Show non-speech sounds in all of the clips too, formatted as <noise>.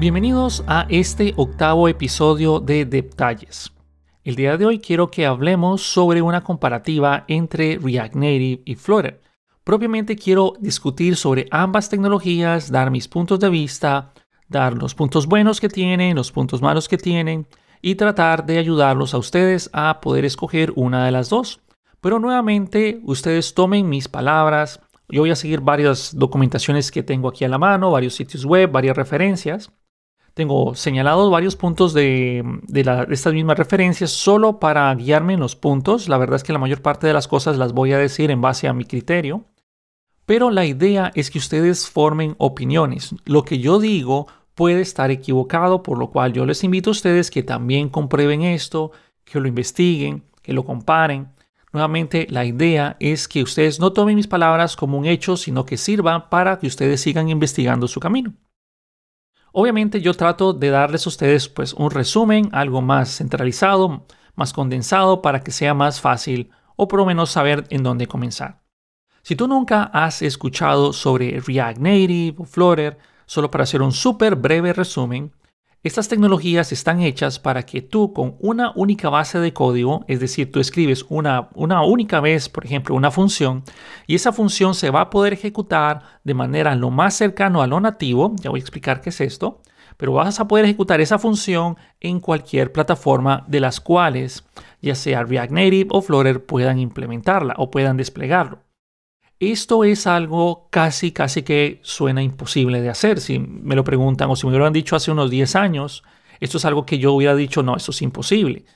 Bienvenidos a este octavo episodio de Detalles. El día de hoy quiero que hablemos sobre una comparativa entre React Native y Flutter. Propiamente quiero discutir sobre ambas tecnologías, dar mis puntos de vista, dar los puntos buenos que tienen, los puntos malos que tienen y tratar de ayudarlos a ustedes a poder escoger una de las dos. Pero nuevamente, ustedes tomen mis palabras. Yo voy a seguir varias documentaciones que tengo aquí a la mano, varios sitios web, varias referencias tengo señalados varios puntos de, estas mismas referencias solo para guiarme en los puntos. La verdad es que la mayor parte de las cosas las voy a decir en base a mi criterio. Pero la idea es que ustedes formen opiniones. Lo que yo digo puede estar equivocado, por lo cual yo les invito a ustedes que también comprueben esto, que lo investiguen, que lo comparen. Nuevamente, la idea es que ustedes no tomen mis palabras como un hecho, sino que sirvan para que ustedes sigan investigando su camino. Obviamente yo trato de darles a ustedes pues un resumen, algo más centralizado, más condensado para que sea más fácil o por lo menos saber en dónde comenzar. Si tú nunca has escuchado sobre React Native o Flutter, solo para hacer un súper breve resumen, estas tecnologías están hechas para que tú con una única base de código, es decir, tú escribes una, una única vez, por ejemplo, una función, y esa función se va a poder ejecutar de manera lo más cercano a lo nativo, ya voy a explicar qué es esto, pero vas a poder ejecutar esa función en cualquier plataforma de las cuales, ya sea React Native o Flutter, puedan implementarla o puedan desplegarlo. Esto es algo casi, casi que suena imposible de hacer. Si me lo preguntan o si me lo han dicho hace unos 10 años, esto es algo que yo hubiera dicho, no, esto es imposible.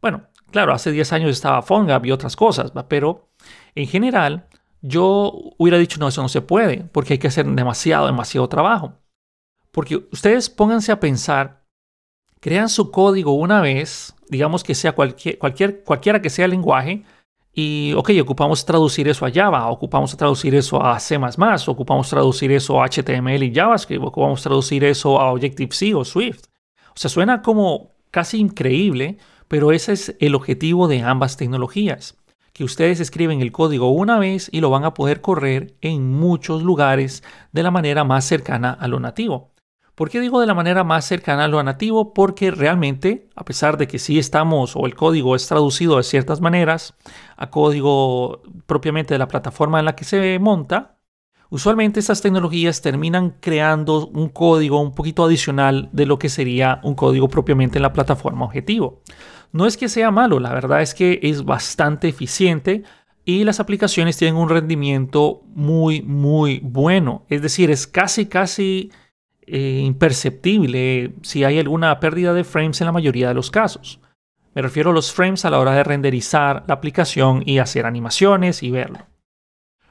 Bueno, claro, hace 10 años estaba Fonga, y otras cosas, pero en general yo hubiera dicho, no, eso no se puede, porque hay que hacer demasiado, demasiado trabajo. Porque ustedes pónganse a pensar, crean su código una vez, digamos que sea cualquier, cualquiera que sea el lenguaje, y, ok, ocupamos traducir eso a Java, ocupamos traducir eso a C++, ocupamos traducir eso a HTML y JavaScript, ocupamos traducir eso a Objective-C o Swift. O sea, suena como casi increíble, pero ese es el objetivo de ambas tecnologías. Que ustedes escriben el código una vez y lo van a poder correr en muchos lugares de la manera más cercana a lo nativo. ¿Por qué digo de la manera más cercana a lo nativo? Porque realmente, a pesar de que sí estamos o el código es traducido de ciertas maneras a código propiamente de la plataforma en la que se monta, usualmente estas tecnologías terminan creando un código un poquito adicional de lo que sería un código propiamente en la plataforma objetivo. No es que sea malo, la verdad es que es bastante eficiente y las aplicaciones tienen un rendimiento muy, muy bueno. Es decir, es casi, casi eh, imperceptible si hay alguna pérdida de frames en la mayoría de los casos. Me refiero a los frames a la hora de renderizar la aplicación y hacer animaciones y verlo.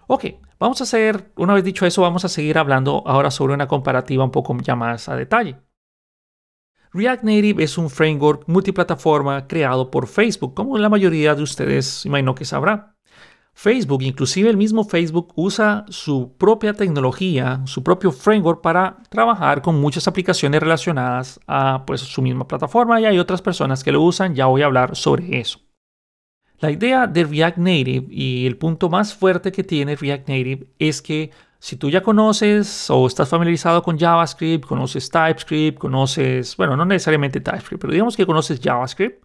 Ok, vamos a hacer, una vez dicho eso, vamos a seguir hablando ahora sobre una comparativa un poco ya más a detalle. React Native es un framework multiplataforma creado por Facebook, como la mayoría de ustedes imagino que sabrán. Facebook, inclusive el mismo Facebook, usa su propia tecnología, su propio framework para trabajar con muchas aplicaciones relacionadas a pues, su misma plataforma. Y hay otras personas que lo usan, ya voy a hablar sobre eso. La idea de React Native y el punto más fuerte que tiene React Native es que si tú ya conoces o estás familiarizado con JavaScript, conoces TypeScript, conoces, bueno, no necesariamente TypeScript, pero digamos que conoces JavaScript,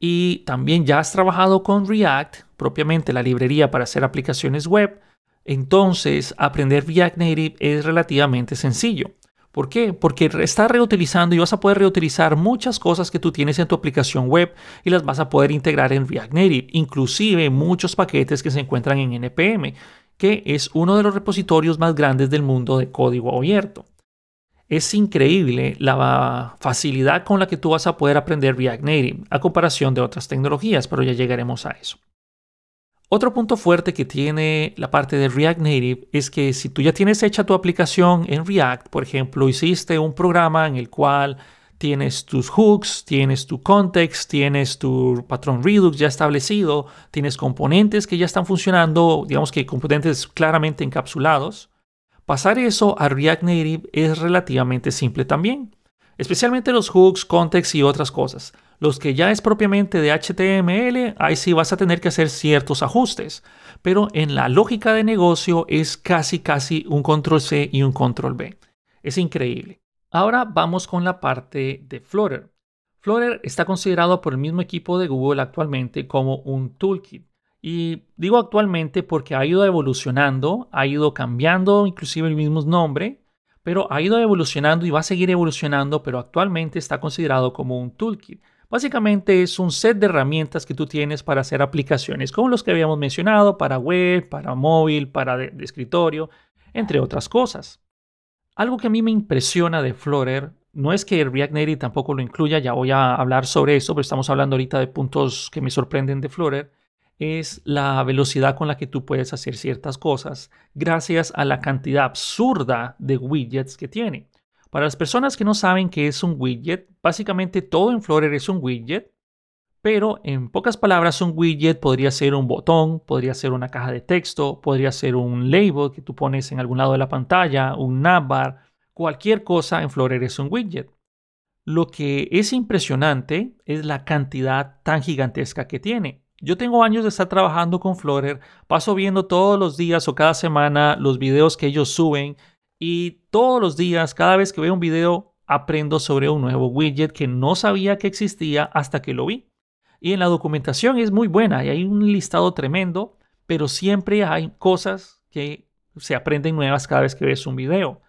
y también ya has trabajado con React, propiamente la librería para hacer aplicaciones web, entonces aprender React Native es relativamente sencillo. ¿Por qué? Porque estás reutilizando y vas a poder reutilizar muchas cosas que tú tienes en tu aplicación web y las vas a poder integrar en React Native, inclusive muchos paquetes que se encuentran en NPM, que es uno de los repositorios más grandes del mundo de código abierto. Es increíble la facilidad con la que tú vas a poder aprender React Native a comparación de otras tecnologías, pero ya llegaremos a eso. Otro punto fuerte que tiene la parte de React Native es que si tú ya tienes hecha tu aplicación en React, por ejemplo, hiciste un programa en el cual tienes tus hooks, tienes tu context, tienes tu patrón Redux ya establecido, tienes componentes que ya están funcionando, digamos que componentes claramente encapsulados, Pasar eso a React Native es relativamente simple también, especialmente los hooks, context y otras cosas. Los que ya es propiamente de HTML, ahí sí vas a tener que hacer ciertos ajustes, pero en la lógica de negocio es casi casi un control C y un control B. Es increíble. Ahora vamos con la parte de Flutter. Flutter está considerado por el mismo equipo de Google actualmente como un toolkit. Y digo actualmente porque ha ido evolucionando, ha ido cambiando inclusive el mismo nombre, pero ha ido evolucionando y va a seguir evolucionando, pero actualmente está considerado como un toolkit. Básicamente es un set de herramientas que tú tienes para hacer aplicaciones, como los que habíamos mencionado, para web, para móvil, para de, escritorio, entre otras cosas. Algo que a mí me impresiona de Flutter no es que React Native tampoco lo incluya, ya voy a hablar sobre eso, pero estamos hablando ahorita de puntos que me sorprenden de Flutter, es la velocidad con la que tú puedes hacer ciertas cosas gracias a la cantidad absurda de widgets que tiene. Para las personas que no saben qué es un widget, básicamente todo en Flutter es un widget, pero en pocas palabras un widget podría ser un botón, podría ser una caja de texto, podría ser un label que tú pones en algún lado de la pantalla, un navbar, cualquier cosa en Flutter es un widget. Lo que es impresionante es la cantidad tan gigantesca que tiene. Yo tengo años de estar trabajando con Flutter, paso viendo todos los días o cada semana los videos que ellos suben y todos los días, cada vez que veo un video, aprendo sobre un nuevo widget que no sabía que existía hasta que lo vi. Y en la documentación es muy buena y hay un listado tremendo, pero siempre hay cosas que se aprenden nuevas cada vez que ves un video.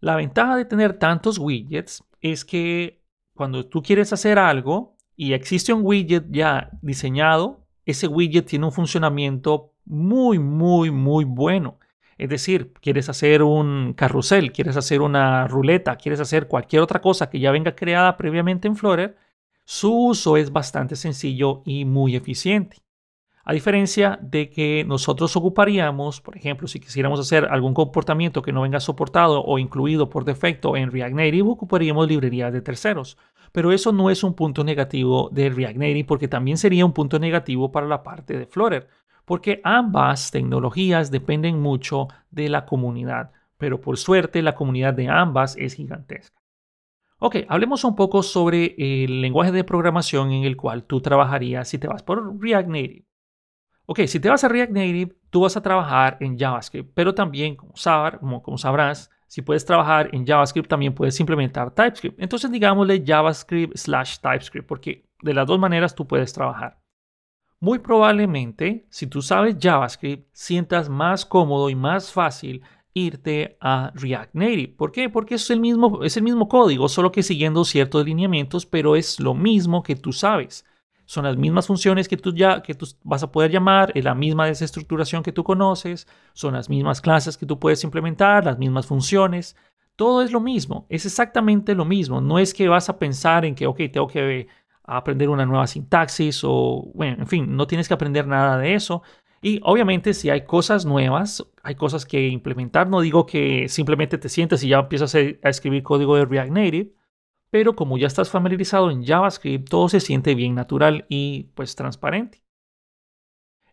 La ventaja de tener tantos widgets es que cuando tú quieres hacer algo y existe un widget ya diseñado, ese widget tiene un funcionamiento muy, muy, muy bueno. Es decir, quieres hacer un carrusel, quieres hacer una ruleta, quieres hacer cualquier otra cosa que ya venga creada previamente en Flutter, su uso es bastante sencillo y muy eficiente. A diferencia de que nosotros ocuparíamos, por ejemplo, si quisiéramos hacer algún comportamiento que no venga soportado o incluido por defecto en React Native, ocuparíamos librerías de terceros. Pero eso no es un punto negativo de React Native porque también sería un punto negativo para la parte de Flutter porque ambas tecnologías dependen mucho de la comunidad, pero por suerte la comunidad de ambas es gigantesca. Ok, hablemos un poco sobre el lenguaje de programación en el cual tú trabajarías si te vas por React Native. Ok, si te vas a React Native, tú vas a trabajar en JavaScript, pero también, como, como, como sabrás, si puedes trabajar en JavaScript, también puedes implementar TypeScript. Entonces, digámosle JavaScript slash TypeScript, porque de las dos maneras tú puedes trabajar. Muy probablemente, si tú sabes JavaScript, sientas más cómodo y más fácil irte a React Native. ¿Por qué? Porque es el mismo, es el mismo código, solo que siguiendo ciertos lineamientos, pero es lo mismo que tú sabes. Son las mismas funciones que tú, ya, que tú vas a poder llamar, es la misma desestructuración que tú conoces, son las mismas clases que tú puedes implementar, las mismas funciones. Todo es lo mismo, es exactamente lo mismo. No es que vas a pensar en que, ok, tengo que aprender una nueva sintaxis o, bueno, en fin, no tienes que aprender nada de eso. Y obviamente si hay cosas nuevas, hay cosas que implementar. No digo que simplemente te sientes y ya empiezas a escribir código de React Native, pero como ya estás familiarizado en JavaScript, todo se siente bien natural y pues transparente.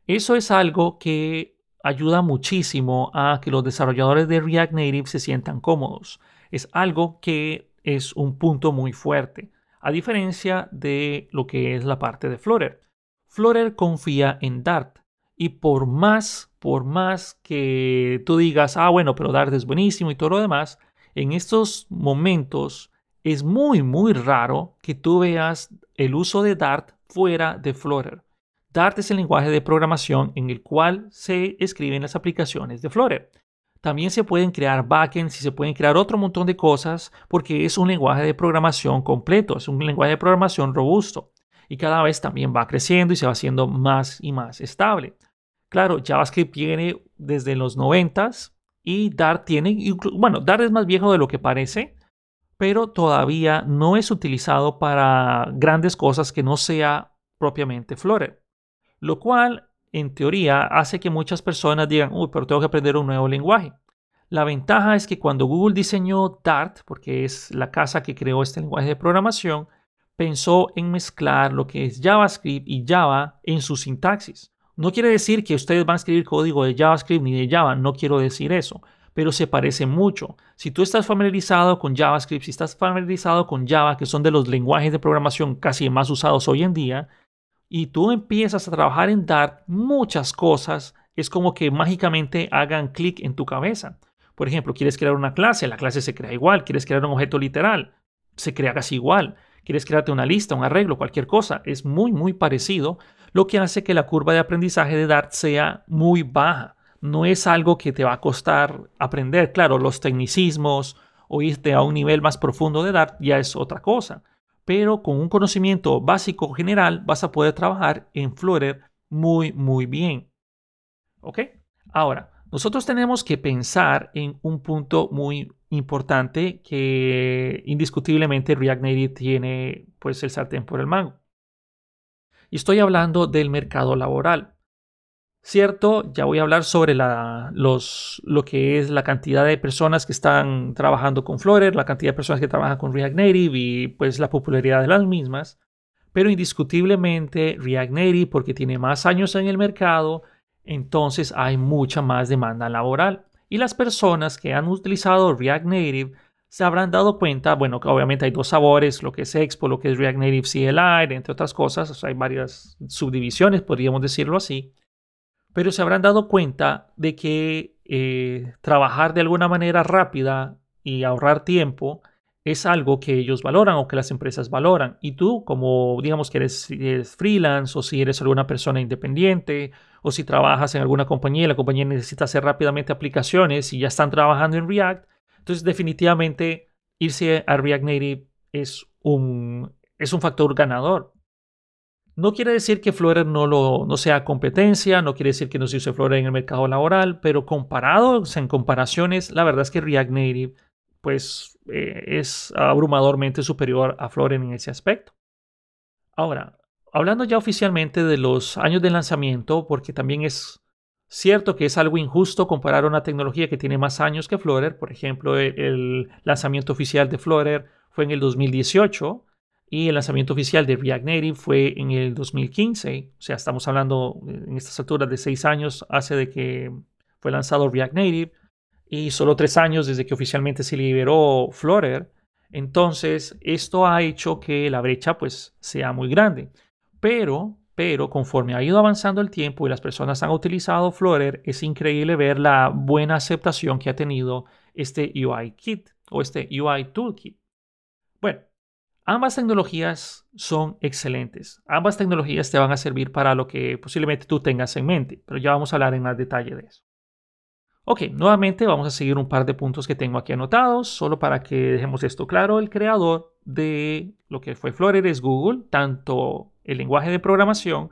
Eso es algo que ayuda muchísimo a que los desarrolladores de React Native se sientan cómodos. Es algo que es un punto muy fuerte a diferencia de lo que es la parte de Flutter. Flutter confía en Dart y por más, por más que tú digas, ah, bueno, pero Dart es buenísimo y todo lo demás, en estos momentos es muy, muy raro que tú veas el uso de Dart fuera de Flutter. Dart es el lenguaje de programación en el cual se escriben las aplicaciones de Flutter. También se pueden crear backends y se pueden crear otro montón de cosas porque es un lenguaje de programación completo, es un lenguaje de programación robusto y cada vez también va creciendo y se va haciendo más y más estable. Claro, JavaScript viene desde los 90 y Dart tiene, bueno, Dart es más viejo de lo que parece, pero todavía no es utilizado para grandes cosas que no sea propiamente Flutter, lo cual en teoría hace que muchas personas digan, uy, pero tengo que aprender un nuevo lenguaje. La ventaja es que cuando Google diseñó Dart, porque es la casa que creó este lenguaje de programación, pensó en mezclar lo que es JavaScript y Java en su sintaxis. No quiere decir que ustedes van a escribir código de JavaScript ni de Java, no quiero decir eso, pero se parece mucho. Si tú estás familiarizado con JavaScript, si estás familiarizado con Java, que son de los lenguajes de programación casi más usados hoy en día, y tú empiezas a trabajar en Dart, muchas cosas es como que mágicamente hagan clic en tu cabeza. Por ejemplo, quieres crear una clase, la clase se crea igual. Quieres crear un objeto literal, se crea casi igual. Quieres crearte una lista, un arreglo, cualquier cosa. Es muy, muy parecido, lo que hace que la curva de aprendizaje de Dart sea muy baja. No es algo que te va a costar aprender. Claro, los tecnicismos o irte a un nivel más profundo de Dart ya es otra cosa. Pero con un conocimiento básico general vas a poder trabajar en Flutter muy, muy bien. ¿Ok? Ahora, nosotros tenemos que pensar en un punto muy importante que indiscutiblemente React Native tiene pues el sartén por el mango. Y estoy hablando del mercado laboral. Cierto, ya voy a hablar sobre la, lo que es la cantidad de personas que están trabajando con Flutter, la cantidad de personas que trabajan con React Native y pues la popularidad de las mismas. Pero indiscutiblemente React Native, porque tiene más años en el mercado, entonces hay mucha más demanda laboral. Y las personas que han utilizado React Native se habrán dado cuenta, bueno, que obviamente hay dos sabores, lo que es Expo, lo que es React Native CLI, entre otras cosas, hay varias subdivisiones, podríamos decirlo así, pero se habrán dado cuenta de que eh, trabajar de alguna manera rápida y ahorrar tiempo es algo que ellos valoran o que las empresas valoran. Y tú, como digamos que eres, freelance o si eres alguna persona independiente o si trabajas en alguna compañía la compañía necesita hacer rápidamente aplicaciones y ya están trabajando en React, entonces definitivamente irse a React Native es un, es un factor ganador. No quiere decir que Flutter no, lo, sea competencia, no quiere decir que no se use Flutter en el mercado laboral, pero comparados en comparaciones, la verdad es que React Native pues eh, es abrumadormente superior a Floren en ese aspecto. Ahora, hablando ya oficialmente de los años de lanzamiento, porque también es cierto que es algo injusto comparar una tecnología que tiene más años que Flutter. Por ejemplo, el, lanzamiento oficial de Flutter fue en el 2018 y el lanzamiento oficial de React Native fue en el 2015. O sea, estamos hablando en estas alturas de seis años hace de que fue lanzado React Native y solo tres años desde que oficialmente se liberó Flutter. Entonces, esto ha hecho que la brecha pues sea muy grande. Pero, pero conforme ha ido avanzando el tiempo y las personas han utilizado Flutter, es increíble ver la buena aceptación que ha tenido este UI Kit o este UI Toolkit. Bueno, ambas tecnologías son excelentes. Ambas tecnologías te van a servir para lo que posiblemente tú tengas en mente, pero ya vamos a hablar en más detalle de eso. Ok, nuevamente vamos a seguir un par de puntos que tengo aquí anotados, solo para que dejemos esto claro. El creador de lo que fue Flutter es Google, tanto el lenguaje de programación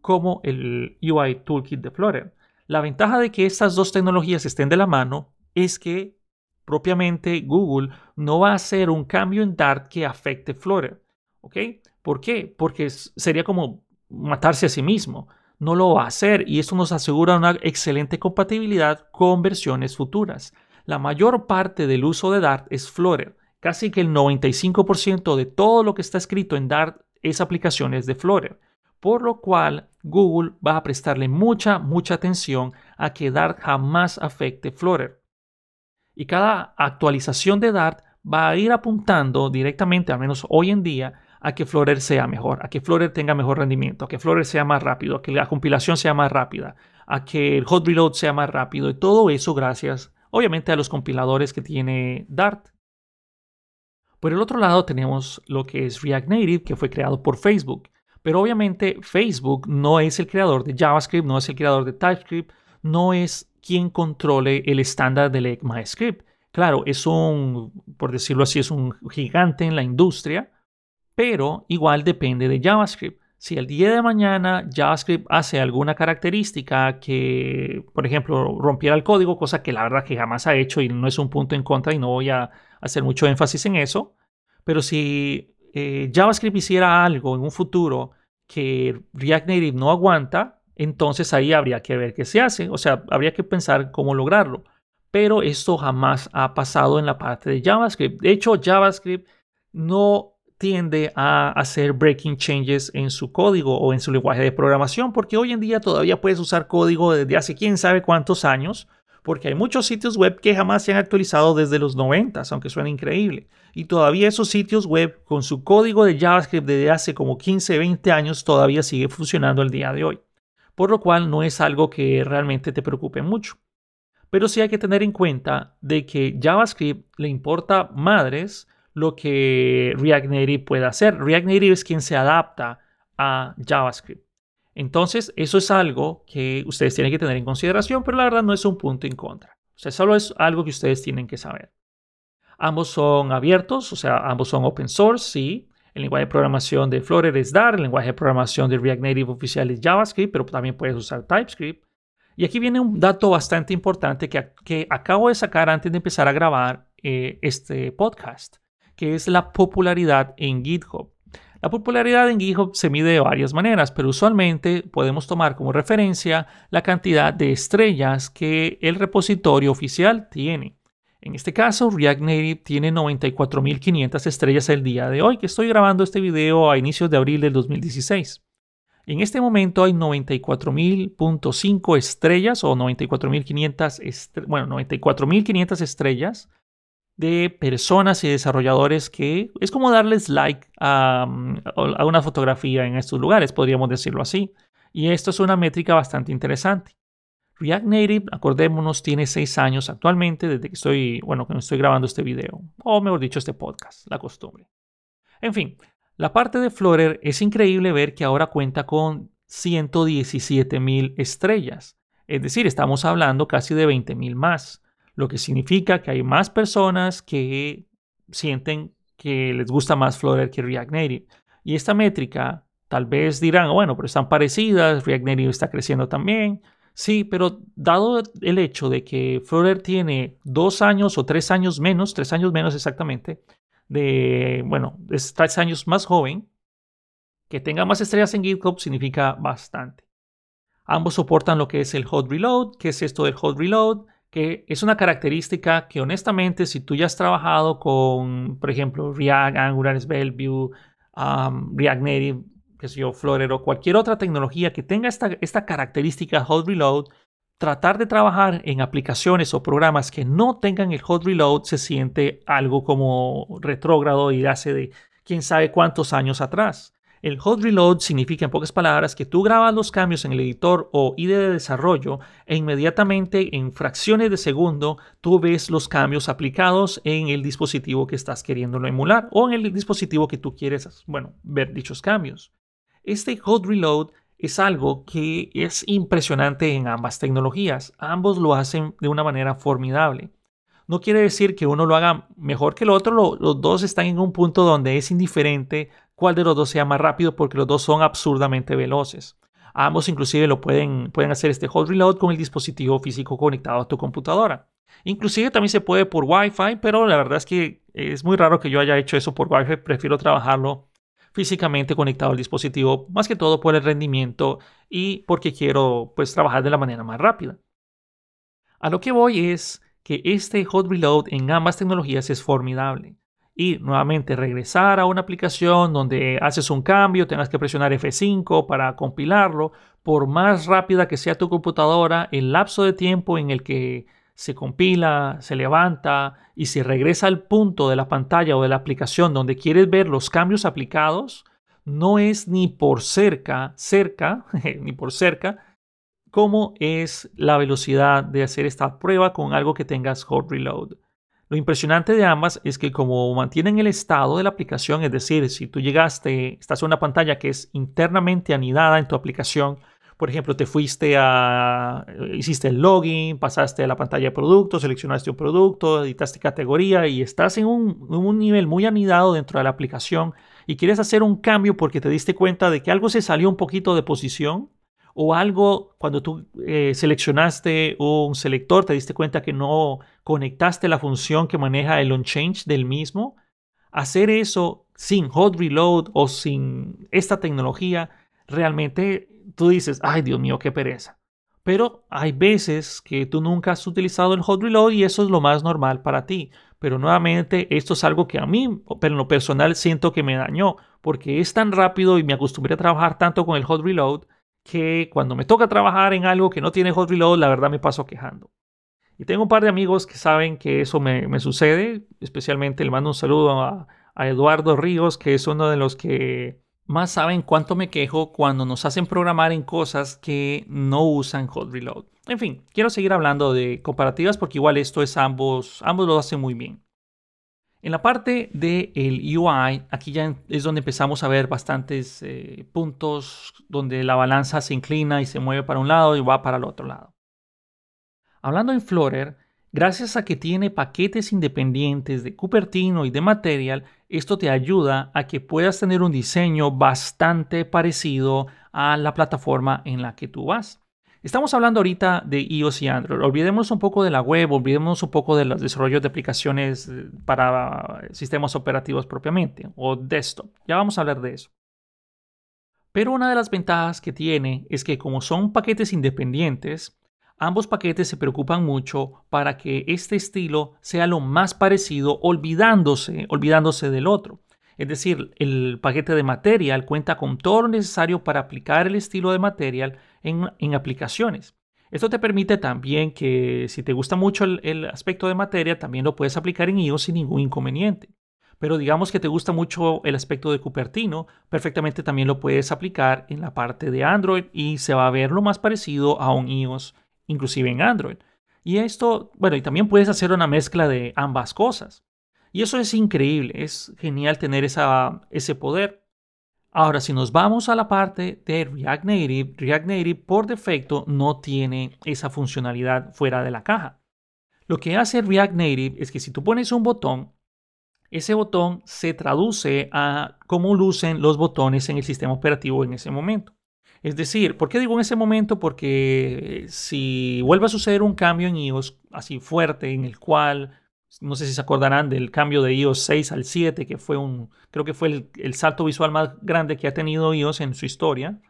como el UI Toolkit de Flutter. La ventaja de que estas dos tecnologías estén de la mano es que propiamente Google no va a hacer un cambio en Dart que afecte Flutter. ¿Ok? ¿Por qué? Porque sería como matarse a sí mismo no lo va a hacer y esto nos asegura una excelente compatibilidad con versiones futuras. La mayor parte del uso de Dart es Flutter. Casi que el 95% de todo lo que está escrito en Dart es aplicaciones de Flutter. Por lo cual Google va a prestarle mucha, mucha atención a que Dart jamás afecte Flutter. Y cada actualización de Dart va a ir apuntando directamente, al menos hoy en día, a que Flutter sea mejor, a que Flutter tenga mejor rendimiento, a que Flutter sea más rápido, a que la compilación sea más rápida, a que el hot reload sea más rápido y todo eso gracias obviamente a los compiladores que tiene Dart. Por el otro lado tenemos lo que es React Native que fue creado por Facebook, pero obviamente Facebook no es el creador de JavaScript, no es el creador de TypeScript, no es quien controle el estándar del ECMAScript. Claro, es un, por decirlo así, es un gigante en la industria, pero igual depende de JavaScript. Si el día de mañana JavaScript hace alguna característica que, por ejemplo, rompiera el código, cosa que la verdad que jamás ha hecho y no es un punto en contra y no voy a hacer mucho énfasis en eso, pero si eh, JavaScript hiciera algo en un futuro que React Native no aguanta, entonces ahí habría que ver qué se hace, o sea, habría que pensar cómo lograrlo. Pero esto jamás ha pasado en la parte de JavaScript. De hecho, JavaScript no tiende a hacer breaking changes en su código o en su lenguaje de programación, porque hoy en día todavía puedes usar código desde hace quién sabe cuántos años, porque hay muchos sitios web que jamás se han actualizado desde los 90, aunque suena increíble. Y todavía esos sitios web con su código de JavaScript desde hace como 15, 20 años todavía sigue funcionando el día de hoy. Por lo cual no es algo que realmente te preocupe mucho. Pero sí hay que tener en cuenta de que JavaScript le importa madres lo que React Native puede hacer. React Native es quien se adapta a JavaScript. Entonces, eso es algo que ustedes tienen que tener en consideración, pero la verdad no es un punto en contra. O sea, solo es algo que ustedes tienen que saber. Ambos son abiertos, o sea, ambos son open source, sí. El lenguaje de programación de Flutter es Dart, el lenguaje de programación de React Native oficial es JavaScript, pero también puedes usar TypeScript. Y aquí viene un dato bastante importante que, acabo de sacar antes de empezar a grabar eh, este podcast, que es la popularidad en GitHub. La popularidad en GitHub se mide de varias maneras, pero usualmente podemos tomar como referencia la cantidad de estrellas que el repositorio oficial tiene. En este caso, React Native tiene 94.500 estrellas el día de hoy, que estoy grabando este video a inicios de abril del 2016. En este momento hay 94.000.5 estrellas o 94.500 bueno, 94.500 estrellas de personas y desarrolladores que es como darles like a, a, una fotografía en estos lugares, podríamos decirlo así. Y esto es una métrica bastante interesante. React Native, acordémonos, tiene seis años actualmente desde que estoy, bueno, que estoy grabando este video, o mejor dicho, este podcast, la costumbre. En fin, la parte de Flutter es increíble ver que ahora cuenta con 117 mil estrellas. Es decir, estamos hablando casi de 20 mil más, lo que significa que hay más personas que sienten que les gusta más Flutter que React Native. Y esta métrica, tal vez dirán, bueno, pero están parecidas, React Native está creciendo también. Sí, pero dado el hecho de que Flutter tiene dos años o tres años menos, tres años menos exactamente, de, bueno, es tres años más joven, que tenga más estrellas en GitHub significa bastante. Ambos soportan lo que es el hot reload. ¿Qué es esto del hot reload? Que es una característica que honestamente si tú ya has trabajado con, por ejemplo, React, Angular, Svelte, um, React Native, que sé yo, cualquier otra tecnología que tenga esta, esta característica hot reload, tratar de trabajar en aplicaciones o programas que no tengan el hot reload se siente algo como retrógrado y hace de quién sabe cuántos años atrás. El hot reload significa en pocas palabras que tú grabas los cambios en el editor o IDE de desarrollo e inmediatamente en fracciones de segundo tú ves los cambios aplicados en el dispositivo que estás queriéndolo emular o en el dispositivo que tú quieres, bueno, ver dichos cambios. Este hot reload es algo que es impresionante en ambas tecnologías. Ambos lo hacen de una manera formidable. No quiere decir que uno lo haga mejor que el otro, los dos están en un punto donde es indiferente cuál de los dos sea más rápido porque los dos son absurdamente veloces. Ambos inclusive lo pueden, pueden hacer este hot reload con el dispositivo físico conectado a tu computadora. Inclusive también se puede por Wi-Fi, pero la verdad es que es muy raro que yo haya hecho eso por Wi-Fi. Prefiero trabajarlo físicamente conectado al dispositivo, más que todo por el rendimiento y porque quiero pues trabajar de la manera más rápida. A lo que voy es que este hot reload en ambas tecnologías es formidable. Y nuevamente regresar a una aplicación donde haces un cambio, tengas que presionar F5 para compilarlo, por más rápida que sea tu computadora, el lapso de tiempo en el que se compila, se levanta y se regresa al punto de la pantalla o de la aplicación donde quieres ver los cambios aplicados, no es ni por cerca, cerca, <laughs> ni por cerca, como es la velocidad de hacer esta prueba con algo que tengas hot reload. Lo impresionante de ambas es que como mantienen el estado de la aplicación, es decir, si tú llegaste, estás en una pantalla que es internamente anidada en tu aplicación, por ejemplo, te fuiste a, hiciste el login, pasaste a la pantalla de producto, seleccionaste un producto, editaste categoría y estás en un, nivel muy anidado dentro de la aplicación y quieres hacer un cambio porque te diste cuenta de que algo se salió un poquito de posición o algo cuando tú eh, seleccionaste un selector te diste cuenta que no conectaste la función que maneja el onChange del mismo. Hacer eso sin hot reload o sin esta tecnología realmente tú dices, ay Dios mío, qué pereza. Pero hay veces que tú nunca has utilizado el hot reload y eso es lo más normal para ti. Pero nuevamente, esto es algo que a mí, en lo personal, siento que me dañó, porque es tan rápido y me acostumbré a trabajar tanto con el hot reload que cuando me toca trabajar en algo que no tiene hot reload, la verdad me paso quejando. Y tengo un par de amigos que saben que eso me, sucede, especialmente le mando un saludo a Eduardo Ríos, que es uno de los que más saben cuánto me quejo cuando nos hacen programar en cosas que no usan hot reload. En fin, quiero seguir hablando de comparativas porque igual esto es ambos, ambos lo hacen muy bien. En la parte del UI, aquí ya es donde empezamos a ver bastantes eh, puntos donde la balanza se inclina y se mueve para un lado y va para el otro lado. Hablando en Flutter, gracias a que tiene paquetes independientes de Cupertino y de Material, esto te ayuda a que puedas tener un diseño bastante parecido a la plataforma en la que tú vas. Estamos hablando ahorita de iOS y Android. Olvidemos un poco de la web, olvidemos un poco de los desarrollos de aplicaciones eh, para sistemas operativos propiamente o desktop. Ya vamos a hablar de eso. Pero una de las ventajas que tiene es que como son paquetes independientes, ambos paquetes se preocupan mucho para que este estilo sea lo más parecido olvidándose, olvidándose del otro. Es decir, el paquete de Material cuenta con todo lo necesario para aplicar el estilo de Material en, aplicaciones. Esto te permite también que si te gusta mucho el, aspecto de Material, también lo puedes aplicar en iOS sin ningún inconveniente. Pero digamos que te gusta mucho el aspecto de Cupertino, perfectamente también lo puedes aplicar en la parte de Android y se va a ver lo más parecido a un iOS, inclusive en Android. Y esto, bueno, y también puedes hacer una mezcla de ambas cosas. Y eso es increíble, es genial tener esa, ese poder. Ahora, si nos vamos a la parte de React Native, React Native por defecto no tiene esa funcionalidad fuera de la caja. Lo que hace React Native es que si tú pones un botón, ese botón se traduce a cómo lucen los botones en el sistema operativo en ese momento. Es decir, ¿por qué digo en ese momento? Porque si vuelve a suceder un cambio en iOS así fuerte en el cual no sé si se acordarán del cambio de iOS 6 al 7, que fue un, creo que fue el, salto visual más grande que ha tenido iOS en su historia.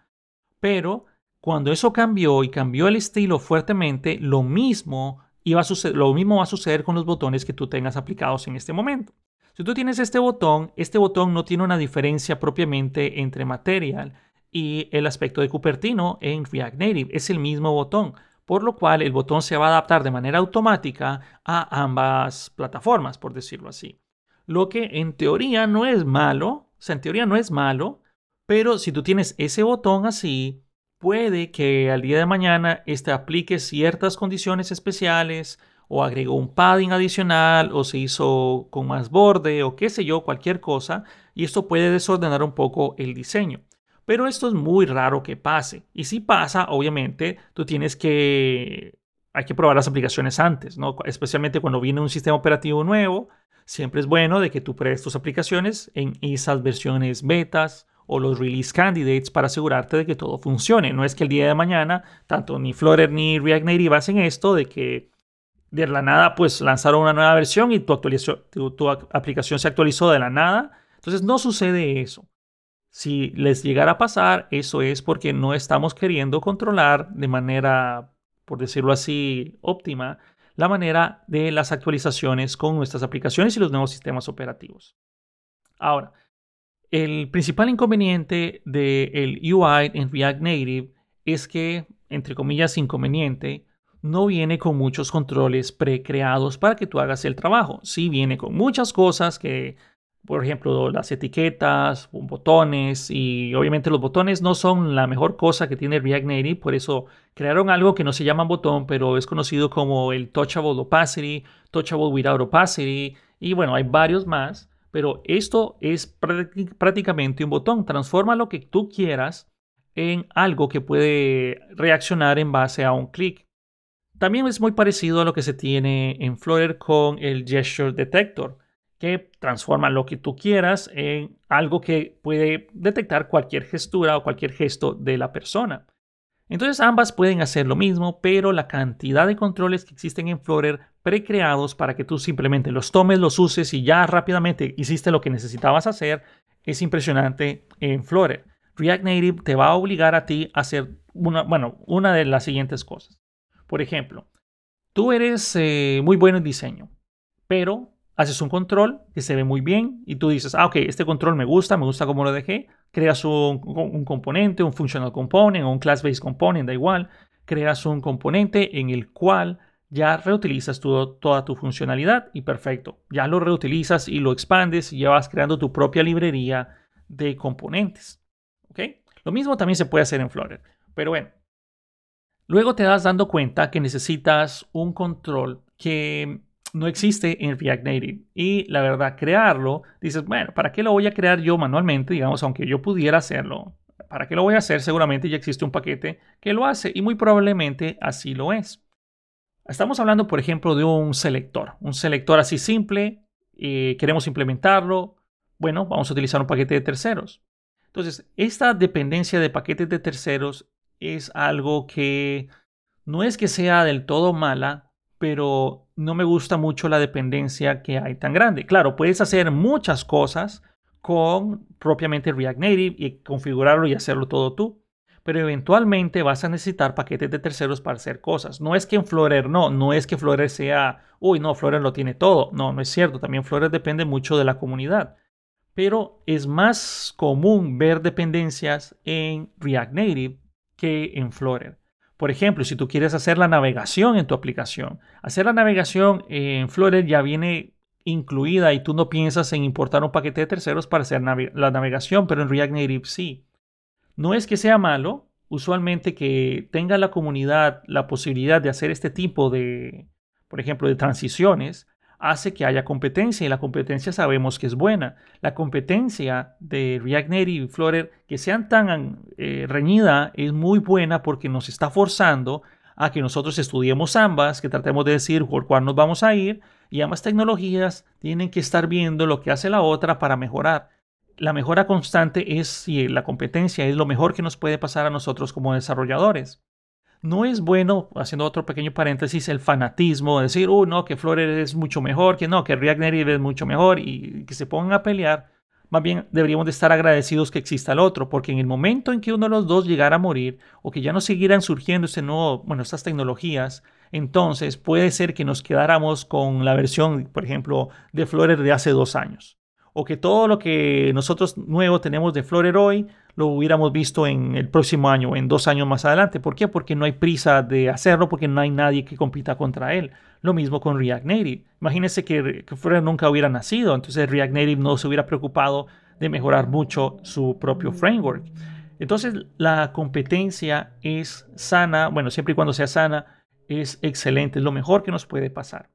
Pero cuando eso cambió y cambió el estilo fuertemente, lo mismo, iba a suceder, lo mismo va a suceder con los botones que tú tengas aplicados en este momento. Si tú tienes este botón, este botón no tiene una diferencia propiamente entre Material y el aspecto de Cupertino en React Native. Es el mismo botón por lo cual el botón se va a adaptar de manera automática a ambas plataformas, por decirlo así. Lo que en teoría no es malo, o sea, en teoría no es malo, pero si tú tienes ese botón así, puede que al día de mañana este aplique ciertas condiciones especiales o agregó un padding adicional o se hizo con más borde o qué sé yo, cualquier cosa, y esto puede desordenar un poco el diseño. Pero esto es muy raro que pase. Y si pasa, obviamente, tú tienes que... Hay que probar las aplicaciones antes, ¿no? Especialmente cuando viene un sistema operativo nuevo. Siempre es bueno de que tú pruebes tus aplicaciones en esas versiones betas o los release candidates para asegurarte de que todo funcione. No es que el día de mañana tanto ni Flutter ni React Native hacen esto de que de la nada pues lanzaron una nueva versión y tu, tu aplicación se actualizó de la nada. Entonces no sucede eso. Si les llegara a pasar, eso es porque no estamos queriendo controlar de manera, por decirlo así, óptima la manera de las actualizaciones con nuestras aplicaciones y los nuevos sistemas operativos. Ahora, el principal inconveniente del UI en React Native es que, entre comillas, inconveniente, no viene con muchos controles precreados para que tú hagas el trabajo. Sí viene con muchas cosas que por ejemplo, las etiquetas, botones y obviamente los botones no son la mejor cosa que tiene React Native, por eso crearon algo que no se llama botón, pero es conocido como el Touchable Opacity, Touchable Without Opacity y bueno, hay varios más, pero esto es prácticamente un botón, transforma lo que tú quieras en algo que puede reaccionar en base a un clic. También es muy parecido a lo que se tiene en Flutter con el Gesture Detector que transforma lo que tú quieras en algo que puede detectar cualquier gestura o cualquier gesto de la persona. Entonces ambas pueden hacer lo mismo, pero la cantidad de controles que existen en Flutter precreados para que tú simplemente los tomes, los uses y ya rápidamente hiciste lo que necesitabas hacer es impresionante en Flutter. React Native te va a obligar a ti a hacer una, bueno, una de las siguientes cosas. Por ejemplo, tú eres eh, muy bueno en diseño, pero haces un control que se ve muy bien y tú dices, ah, ok, este control me gusta, me gusta cómo lo dejé, creas un, componente, un functional component o un class-based component, da igual, creas un componente en el cual ya reutilizas toda tu funcionalidad y perfecto, ya lo reutilizas y lo expandes y ya vas creando tu propia librería de componentes. ¿ok? Lo mismo también se puede hacer en Flutter. Pero bueno, luego te das dando cuenta que necesitas un control que no existe en React Native. Y la verdad, crearlo, dices, bueno, ¿para qué lo voy a crear yo manualmente? Digamos, aunque yo pudiera hacerlo. ¿Para qué lo voy a hacer? Seguramente ya existe un paquete que lo hace y muy probablemente así lo es. Estamos hablando, por ejemplo, de un selector. Un selector así simple. Eh, queremos implementarlo. Bueno, vamos a utilizar un paquete de terceros. Entonces, esta dependencia de paquetes de terceros es algo que no es que sea del todo mala, pero no me gusta mucho la dependencia que hay tan grande. Claro, puedes hacer muchas cosas con propiamente React Native y configurarlo y hacerlo todo tú, pero eventualmente vas a necesitar paquetes de terceros para hacer cosas. No es que en Flutter no, no es que Flutter sea, uy, no, Flutter lo tiene todo. No, no es cierto. También Flutter depende mucho de la comunidad. Pero es más común ver dependencias en React Native que en Flutter. Por ejemplo, si tú quieres hacer la navegación en tu aplicación, hacer la navegación en Flutter ya viene incluida y tú no piensas en importar un paquete de terceros para hacer la navegación, pero en React Native sí. No es que sea malo, usualmente que tenga la comunidad la posibilidad de hacer este tipo de, por ejemplo, de transiciones, hace que haya competencia y la competencia sabemos que es buena. La competencia de React Native y Flutter que sean tan eh, reñida es muy buena porque nos está forzando a que nosotros estudiemos ambas, que tratemos de decir por cuál nos vamos a ir y ambas tecnologías tienen que estar viendo lo que hace la otra para mejorar. La mejora constante es si la competencia es lo mejor que nos puede pasar a nosotros como desarrolladores no es bueno, haciendo otro pequeño paréntesis, el fanatismo, de decir, uh, no, que Flutter es mucho mejor, que no, que React Native es mucho mejor y que se pongan a pelear. Más bien deberíamos de estar agradecidos que exista el otro, porque en el momento en que uno de los dos llegara a morir o que ya no siguieran surgiendo este nuevo, bueno, estas tecnologías, entonces puede ser que nos quedáramos con la versión, por ejemplo, de Flutter de hace dos años. O que todo lo que nosotros nuevo tenemos de Flutter hoy lo hubiéramos visto en el próximo año, en dos años más adelante. ¿Por qué? Porque no hay prisa de hacerlo, porque no hay nadie que compita contra él. Lo mismo con React Native. Imagínense que, que nunca hubiera nacido, entonces React Native no se hubiera preocupado de mejorar mucho su propio framework. Entonces la competencia es sana, bueno, siempre y cuando sea sana, es excelente, es lo mejor que nos puede pasar.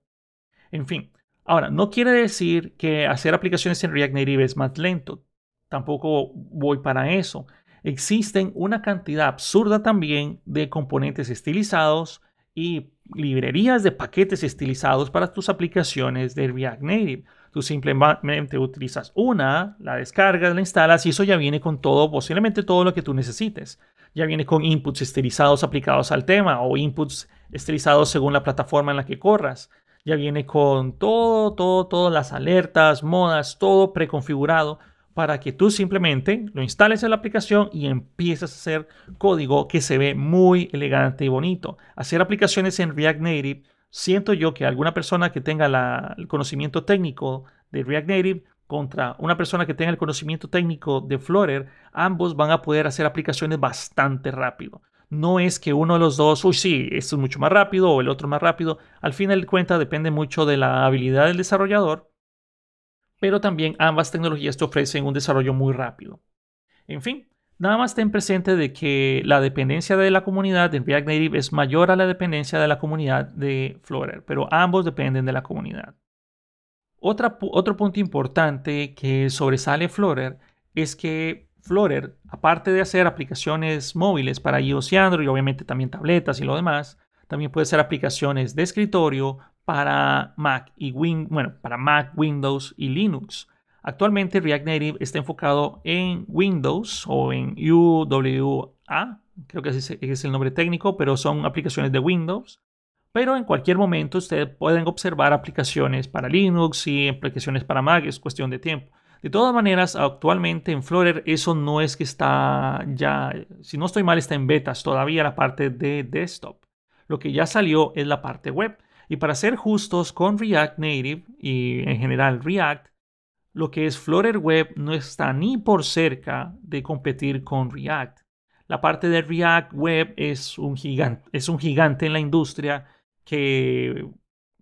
En fin, ahora, no quiere decir que hacer aplicaciones en React Native es más lento tampoco voy para eso. Existen una cantidad absurda también de componentes estilizados y librerías de paquetes estilizados para tus aplicaciones de React Native. Tú simplemente utilizas una, la descargas, la instalas y eso ya viene con todo, posiblemente todo lo que tú necesites. Ya viene con inputs estilizados aplicados al tema o inputs estilizados según la plataforma en la que corras. Ya viene con todo, todo, todas las alertas, modas, todo preconfigurado para que tú simplemente lo instales en la aplicación y empieces a hacer código que se ve muy elegante y bonito. Hacer aplicaciones en React Native, siento yo que alguna persona que tenga el conocimiento técnico de React Native contra una persona que tenga el conocimiento técnico de Flutter, ambos van a poder hacer aplicaciones bastante rápido. No es que uno de los dos, uy, sí, esto es mucho más rápido o el otro más rápido. Al final de cuentas depende mucho de la habilidad del desarrollador pero también ambas tecnologías te ofrecen un desarrollo muy rápido. En fin, nada más ten presente de que la dependencia de la comunidad de React Native es mayor a la dependencia de la comunidad de Flutter, pero ambos dependen de la comunidad. otro punto importante que sobresale Flutter es que Flutter, aparte de hacer aplicaciones móviles para iOS y Android, y obviamente también tabletas y lo demás, también puede hacer aplicaciones de escritorio para Mac y Win bueno, para Mac, Windows y Linux. Actualmente React Native está enfocado en Windows o en UWA, creo que ese es el nombre técnico, pero son aplicaciones de Windows. Pero en cualquier momento ustedes pueden observar aplicaciones para Linux y aplicaciones para Mac, es cuestión de tiempo. De todas maneras, actualmente en Flutter eso no es que está ya, si no estoy mal, está en betas todavía la parte de desktop. Lo que ya salió es la parte web. Y para ser justos con React Native y en general React, lo que es Flutter Web no está ni por cerca de competir con React. La parte de React Web es un gigante, es un gigante en la industria que,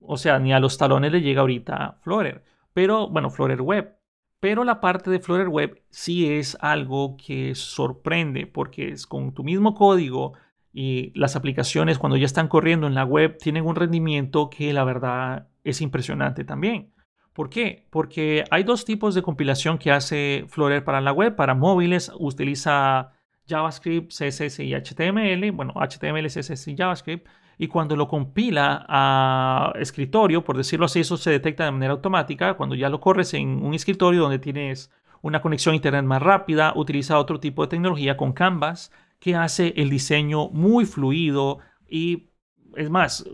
o sea, ni a los talones le llega ahorita Flutter. Pero bueno, Flutter Web. Pero la parte de Flutter Web sí es algo que sorprende porque es con tu mismo código y las aplicaciones cuando ya están corriendo en la web tienen un rendimiento que la verdad es impresionante también. ¿Por qué? Porque hay dos tipos de compilación que hace Flutter para la web. Para móviles utiliza JavaScript, CSS y HTML. Bueno, HTML, CSS y JavaScript. Y cuando lo compila a escritorio, por decirlo así, eso se detecta de manera automática. Cuando ya lo corres en un escritorio donde tienes una conexión a internet más rápida, utiliza otro tipo de tecnología con Canvas que hace el diseño muy fluido y es más,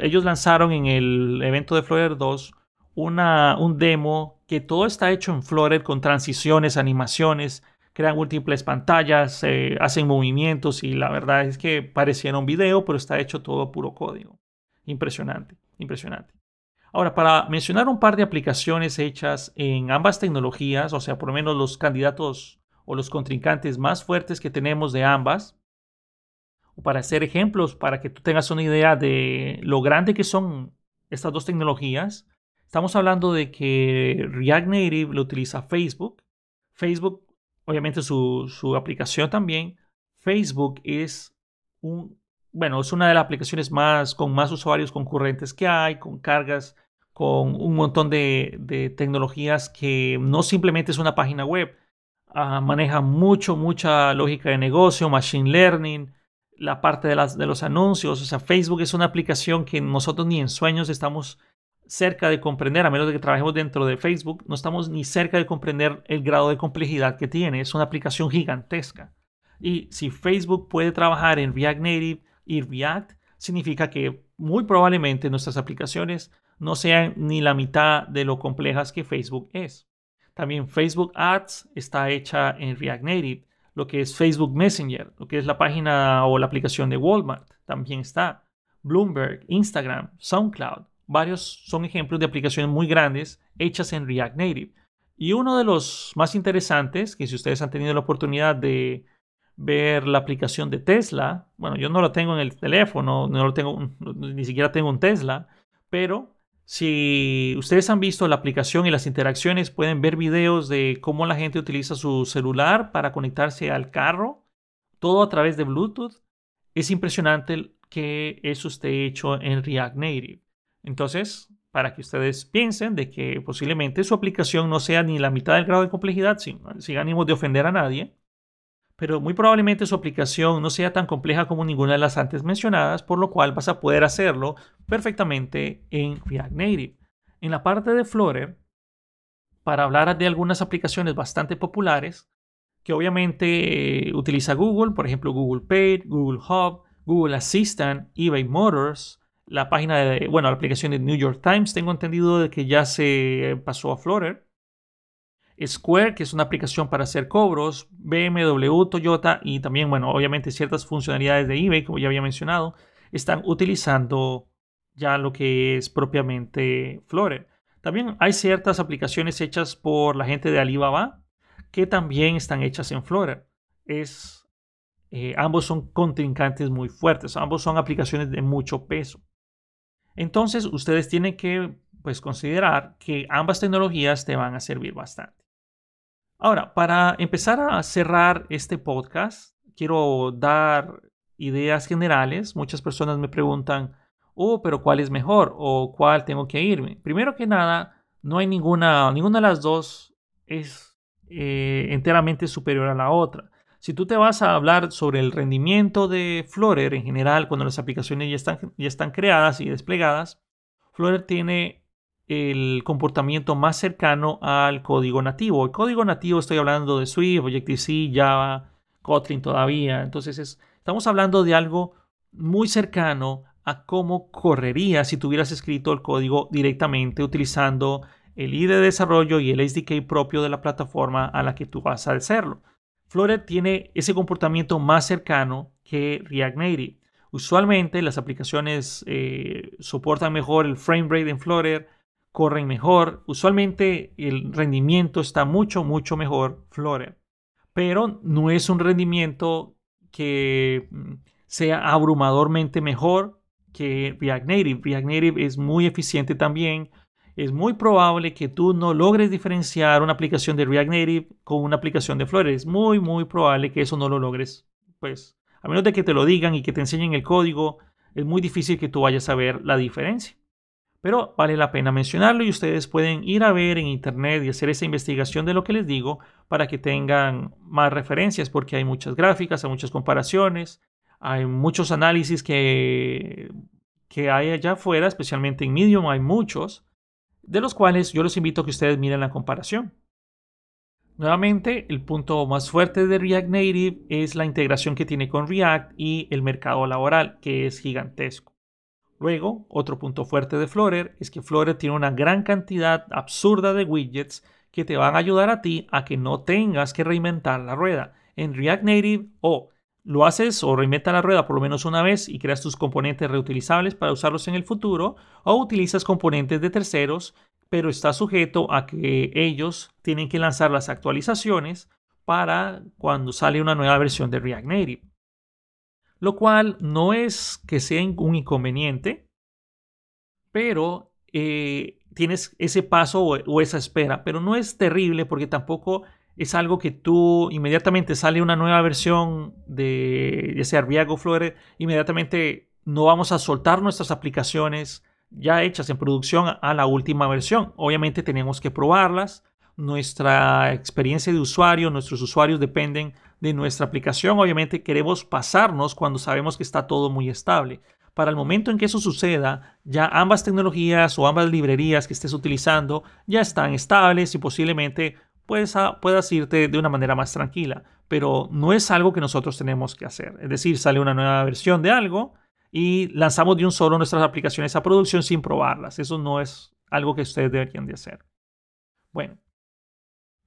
ellos lanzaron en el evento de Flutter 2 una, un demo que todo está hecho en Flutter con transiciones, animaciones, crean múltiples pantallas, eh, hacen movimientos y la verdad es que pareciera un video, pero está hecho todo puro código. Impresionante, impresionante. Ahora, para mencionar un par de aplicaciones hechas en ambas tecnologías, o sea, por lo menos los candidatos o los contrincantes más fuertes que tenemos de ambas, o para hacer ejemplos, para que tú tengas una idea de lo grande que son estas dos tecnologías, estamos hablando de que React Native lo utiliza Facebook. Facebook obviamente su, aplicación también. Facebook es un, bueno, es una de las aplicaciones más, con más usuarios concurrentes que hay, con cargas, con un montón de, tecnologías que no simplemente es una página web, ah, maneja mucho, mucha lógica de negocio, machine learning, la parte de, las, de los anuncios. O sea, Facebook es una aplicación que nosotros ni en sueños estamos cerca de comprender, a menos de que trabajemos dentro de Facebook, no estamos ni cerca de comprender el grado de complejidad que tiene. Es una aplicación gigantesca. Y si Facebook puede trabajar en React Native y React, significa que muy probablemente nuestras aplicaciones no sean ni la mitad de lo complejas que Facebook es. También Facebook Ads está hecha en React Native. Lo que es Facebook Messenger, lo que es la página o la aplicación de Walmart, también está. Bloomberg, Instagram, SoundCloud, varios son ejemplos de aplicaciones muy grandes hechas en React Native. Y uno de los más interesantes, que si ustedes han tenido la oportunidad de ver la aplicación de Tesla, bueno, yo no lo tengo en el teléfono, no lo tengo, ni siquiera tengo un Tesla, pero si ustedes han visto la aplicación y las interacciones, pueden ver videos de cómo la gente utiliza su celular para conectarse al carro, todo a través de Bluetooth. Es impresionante que eso esté hecho en React Native. Entonces, para que ustedes piensen de que posiblemente su aplicación no sea ni la mitad del grado de complejidad, sin, ánimo de ofender a nadie, pero muy probablemente su aplicación no sea tan compleja como ninguna de las antes mencionadas, por lo cual vas a poder hacerlo perfectamente en React Native. En la parte de Flutter, para hablar de algunas aplicaciones bastante populares, que obviamente eh, utiliza Google, por ejemplo Google Pay, Google Hub, Google Assistant, eBay Motors, la página de, bueno, la aplicación de New York Times, tengo entendido de que ya se pasó a Flutter. Square, que es una aplicación para hacer cobros, BMW, Toyota y también, bueno, obviamente ciertas funcionalidades de eBay, como ya había mencionado, están utilizando ya lo que es propiamente Flutter. También hay ciertas aplicaciones hechas por la gente de Alibaba que también están hechas en Flutter. Es, eh, ambos son contrincantes muy fuertes, ambos son aplicaciones de mucho peso. Entonces, ustedes tienen que pues, considerar que ambas tecnologías te van a servir bastante. Ahora, para empezar a cerrar este podcast, quiero dar ideas generales. Muchas personas me preguntan, oh, pero ¿cuál es mejor? ¿O cuál tengo que irme? Primero que nada, no hay ninguna, ninguna de las dos es eh, enteramente superior a la otra. Si tú te vas a hablar sobre el rendimiento de Flutter en general, cuando las aplicaciones ya están, ya están creadas y desplegadas, Flutter tiene el comportamiento más cercano al código nativo. El código nativo estoy hablando de Swift, Objective-C, Java, Kotlin todavía. Entonces estamos hablando de algo muy cercano a cómo correría si tuvieras escrito el código directamente utilizando el IDE de desarrollo y el SDK propio de la plataforma a la que tú vas a hacerlo. Flutter tiene ese comportamiento más cercano que React Native. Usualmente las aplicaciones eh, soportan mejor el frame rate en Flutter, corren mejor. Usualmente el rendimiento está mucho, mucho mejor Flutter. Pero no es un rendimiento que mm, sea abrumadormente mejor que React Native. React Native es muy eficiente también. es muy probable que tú no logres diferenciar una aplicación de React Native con una aplicación de Flutter. Es muy, muy probable que eso no lo logres. Pues, a menos de que te lo digan y que te enseñen el código, es muy difícil que tú vayas a ver la diferencia. Pero vale la pena mencionarlo y ustedes pueden ir a ver en internet y hacer esa investigación de lo que les digo para que tengan más referencias porque hay muchas gráficas, hay muchas comparaciones, hay muchos análisis que, que hay allá afuera, especialmente en Medium hay muchos, de los cuales yo los invito a que ustedes miren la comparación. Nuevamente, el punto más fuerte de React Native es la integración que tiene con React y el mercado laboral, que es gigantesco. Luego, otro punto fuerte de Flutter es que Flutter tiene una gran cantidad absurda de widgets que te van a ayudar a ti a que no tengas que reinventar la rueda. En React Native o lo haces o reinventa la rueda por lo menos una vez y creas tus componentes reutilizables para usarlos en el futuro o utilizas componentes de terceros, pero está sujeto a que ellos tienen que lanzar las actualizaciones para cuando sale una nueva versión de React Native lo cual no es que sea un inconveniente, pero eh, tienes ese paso o, esa espera, pero no es terrible porque tampoco es algo que tú inmediatamente sale una nueva versión de ya sea React o Flutter, inmediatamente no vamos a soltar nuestras aplicaciones ya hechas en producción a la última versión. Obviamente tenemos que probarlas. Nuestra experiencia de usuario, nuestros usuarios dependen de nuestra aplicación. Obviamente queremos pasarnos cuando sabemos que está todo muy estable. Para el momento en que eso suceda, ya ambas tecnologías o ambas librerías que estés utilizando ya están estables y posiblemente puedes, puedas irte de una manera más tranquila. Pero no es algo que nosotros tenemos que hacer. Es decir, sale una nueva versión de algo y lanzamos de un solo nuestras aplicaciones a producción sin probarlas. Eso no es algo que ustedes deberían de hacer. Bueno,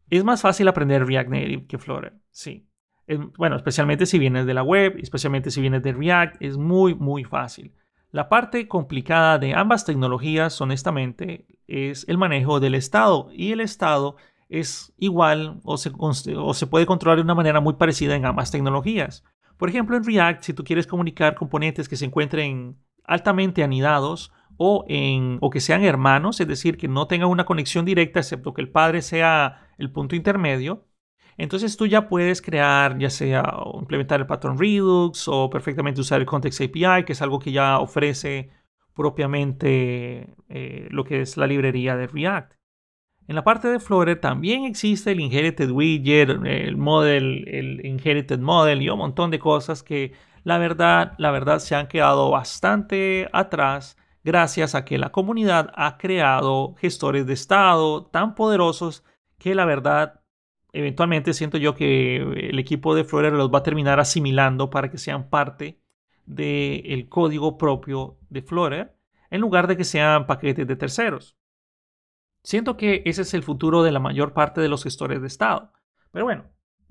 es más fácil aprender React Native que Flutter, sí bueno, especialmente si vienes de la web, especialmente si vienes de React, es muy, muy fácil. La parte complicada de ambas tecnologías, honestamente, es el manejo del estado. Y el estado es igual o se, puede controlar de una manera muy parecida en ambas tecnologías. Por ejemplo, en React, si tú quieres comunicar componentes que se encuentren altamente anidados o, o que sean hermanos, es decir, que no tengan una conexión directa, excepto que el padre sea el punto intermedio, entonces tú ya puedes crear, ya sea implementar el patrón Redux o perfectamente usar el Context API, que es algo que ya ofrece propiamente eh, lo que es la librería de React. En la parte de Flutter también existe el Inherited Widget, el Model, el Inherited Model y un montón de cosas que la verdad, la verdad se han quedado bastante atrás gracias a que la comunidad ha creado gestores de estado tan poderosos que la verdad eventualmente siento yo que el equipo de Flutter los va a terminar asimilando para que sean parte del código propio de Flutter en lugar de que sean paquetes de terceros. Siento que ese es el futuro de la mayor parte de los gestores de estado. Pero bueno,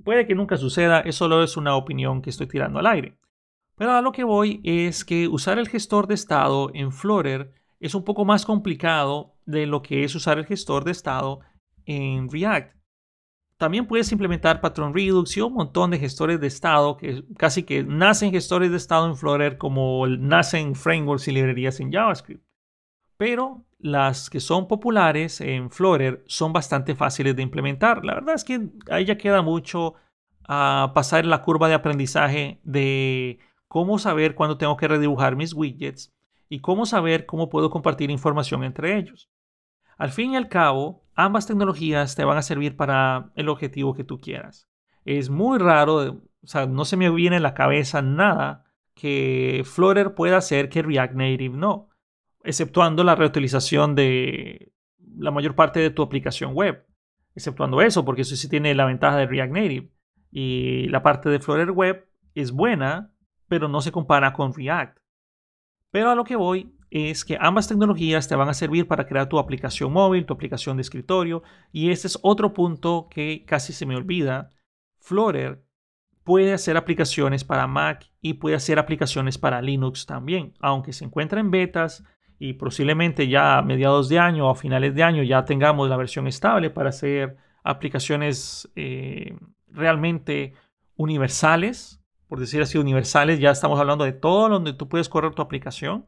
puede que nunca suceda, eso solo es una opinión que estoy tirando al aire. Pero a lo que voy es que usar el gestor de estado en Flutter es un poco más complicado de lo que es usar el gestor de estado en React. También puedes implementar Patron Redux y un montón de gestores de estado que casi que nacen gestores de estado en Flutter como nacen frameworks y librerías en JavaScript. Pero las que son populares en Flutter son bastante fáciles de implementar. La verdad es que ahí ya queda mucho a pasar la curva de aprendizaje de cómo saber cuándo tengo que redibujar mis widgets y cómo saber cómo puedo compartir información entre ellos. Al fin y al cabo, ambas tecnologías te van a servir para el objetivo que tú quieras. Es muy raro, o sea, no se me viene a la cabeza nada que Flutter pueda hacer que React Native no, exceptuando la reutilización de la mayor parte de tu aplicación web. Exceptuando eso, porque eso sí tiene la ventaja de React Native. Y la parte de Flutter Web es buena, pero no se compara con React. Pero a lo que voy es que ambas tecnologías te van a servir para crear tu aplicación móvil, tu aplicación de escritorio. Y este es otro punto que casi se me olvida. Flutter puede hacer aplicaciones para Mac y puede hacer aplicaciones para Linux también, aunque se encuentra en betas y posiblemente ya a mediados de año o a finales de año ya tengamos la versión estable para hacer aplicaciones eh, realmente universales, por decir así, universales, ya estamos hablando de todo donde tú puedes correr tu aplicación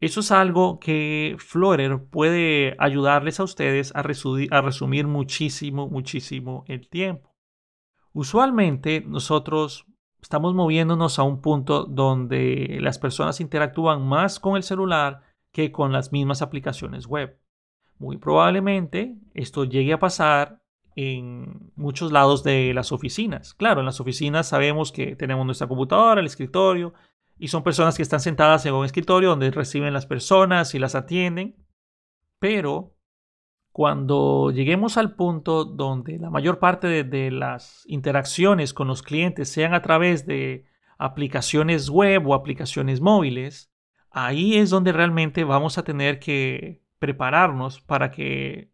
Eso es algo que Flutter puede ayudarles a ustedes a, a resumir muchísimo, muchísimo el tiempo. Usualmente nosotros estamos moviéndonos a un punto donde las personas interactúan más con el celular que con las mismas aplicaciones web. Muy probablemente esto llegue a pasar en muchos lados de las oficinas. Claro, en las oficinas sabemos que tenemos nuestra computadora, el escritorio, y son personas que están sentadas en un escritorio donde reciben las personas y las atienden. Pero cuando lleguemos al punto donde la mayor parte de, las interacciones con los clientes sean a través de aplicaciones web o aplicaciones móviles, ahí es donde realmente vamos a tener que prepararnos para que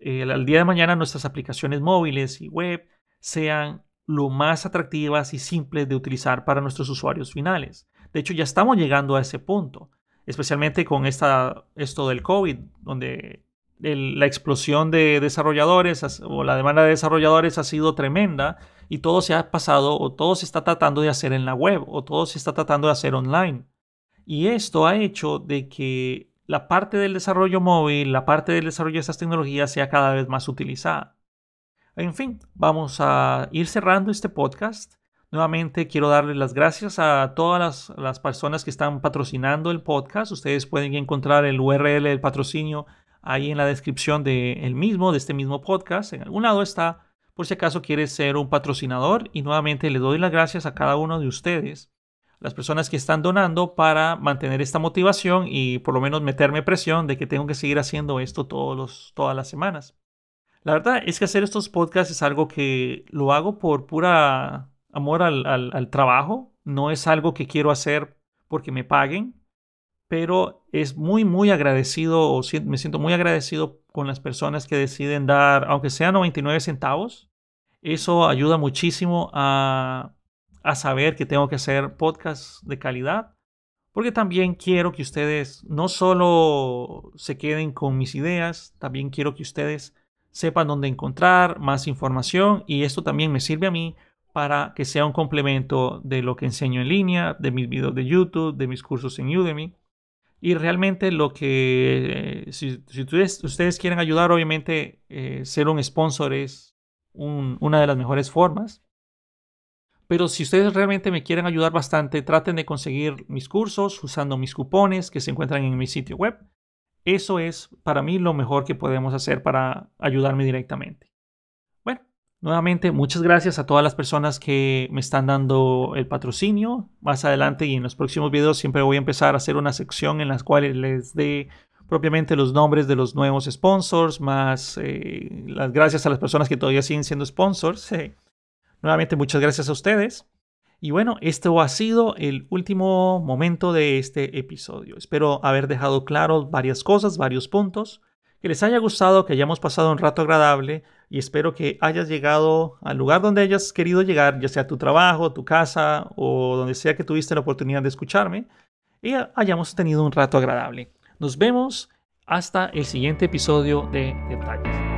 eh, al día de mañana nuestras aplicaciones móviles y web sean lo más atractivas y simples de utilizar para nuestros usuarios finales. De hecho, ya estamos llegando a ese punto, especialmente con esta, esto del COVID, donde la explosión de desarrolladores o la demanda de desarrolladores ha sido tremenda y todo se ha pasado o todo se está tratando de hacer en la web o todo se está tratando de hacer online. Y esto ha hecho de que la parte del desarrollo móvil, la parte del desarrollo de estas tecnologías sea cada vez más utilizada. En fin, vamos a ir cerrando este podcast. Nuevamente quiero darles las gracias a todas las, personas que están patrocinando el podcast. Ustedes pueden encontrar el URL del patrocinio ahí en la descripción del mismo, de este mismo podcast. En algún lado está, por si acaso quieres ser un patrocinador. Y nuevamente le doy las gracias a cada uno de ustedes, las personas que están donando para mantener esta motivación y por lo menos meterme presión de que tengo que seguir haciendo esto todos los, todas las semanas. La verdad es que hacer estos podcasts es algo que lo hago por pura amor al, trabajo, no es algo que quiero hacer porque me paguen, pero es muy, muy agradecido, o me siento muy agradecido con las personas que deciden dar, aunque sea 99 centavos. Eso ayuda muchísimo a, a saber que tengo que hacer podcasts de calidad, porque también quiero que ustedes no solo se queden con mis ideas, también quiero que ustedes sepan dónde encontrar más información y esto también me sirve a mí para que sea un complemento de lo que enseño en línea, de mis videos de YouTube, de mis cursos en Udemy. Y realmente lo que, eh, si, ustedes, quieren ayudar, obviamente eh, ser un sponsor es una de las mejores formas. Pero si ustedes realmente me quieren ayudar bastante, traten de conseguir mis cursos usando mis cupones que se encuentran en mi sitio web. Eso es para mí lo mejor que podemos hacer para ayudarme directamente. Nuevamente, muchas gracias a todas las personas que me están dando el patrocinio. Más adelante y en los próximos videos siempre voy a empezar a hacer una sección en la cual les dé propiamente los nombres de los nuevos sponsors, más eh, las gracias a las personas que todavía siguen siendo sponsors. Nuevamente, muchas gracias a ustedes. Y bueno, esto ha sido el último momento de este episodio. Espero haber dejado claro varias cosas, varios puntos que les haya gustado, que hayamos pasado un rato agradable y espero que hayas llegado al lugar donde hayas querido llegar, ya sea tu trabajo, tu casa o donde sea que tuviste la oportunidad de escucharme y hayamos tenido un rato agradable. Nos vemos hasta el siguiente episodio de Detalles.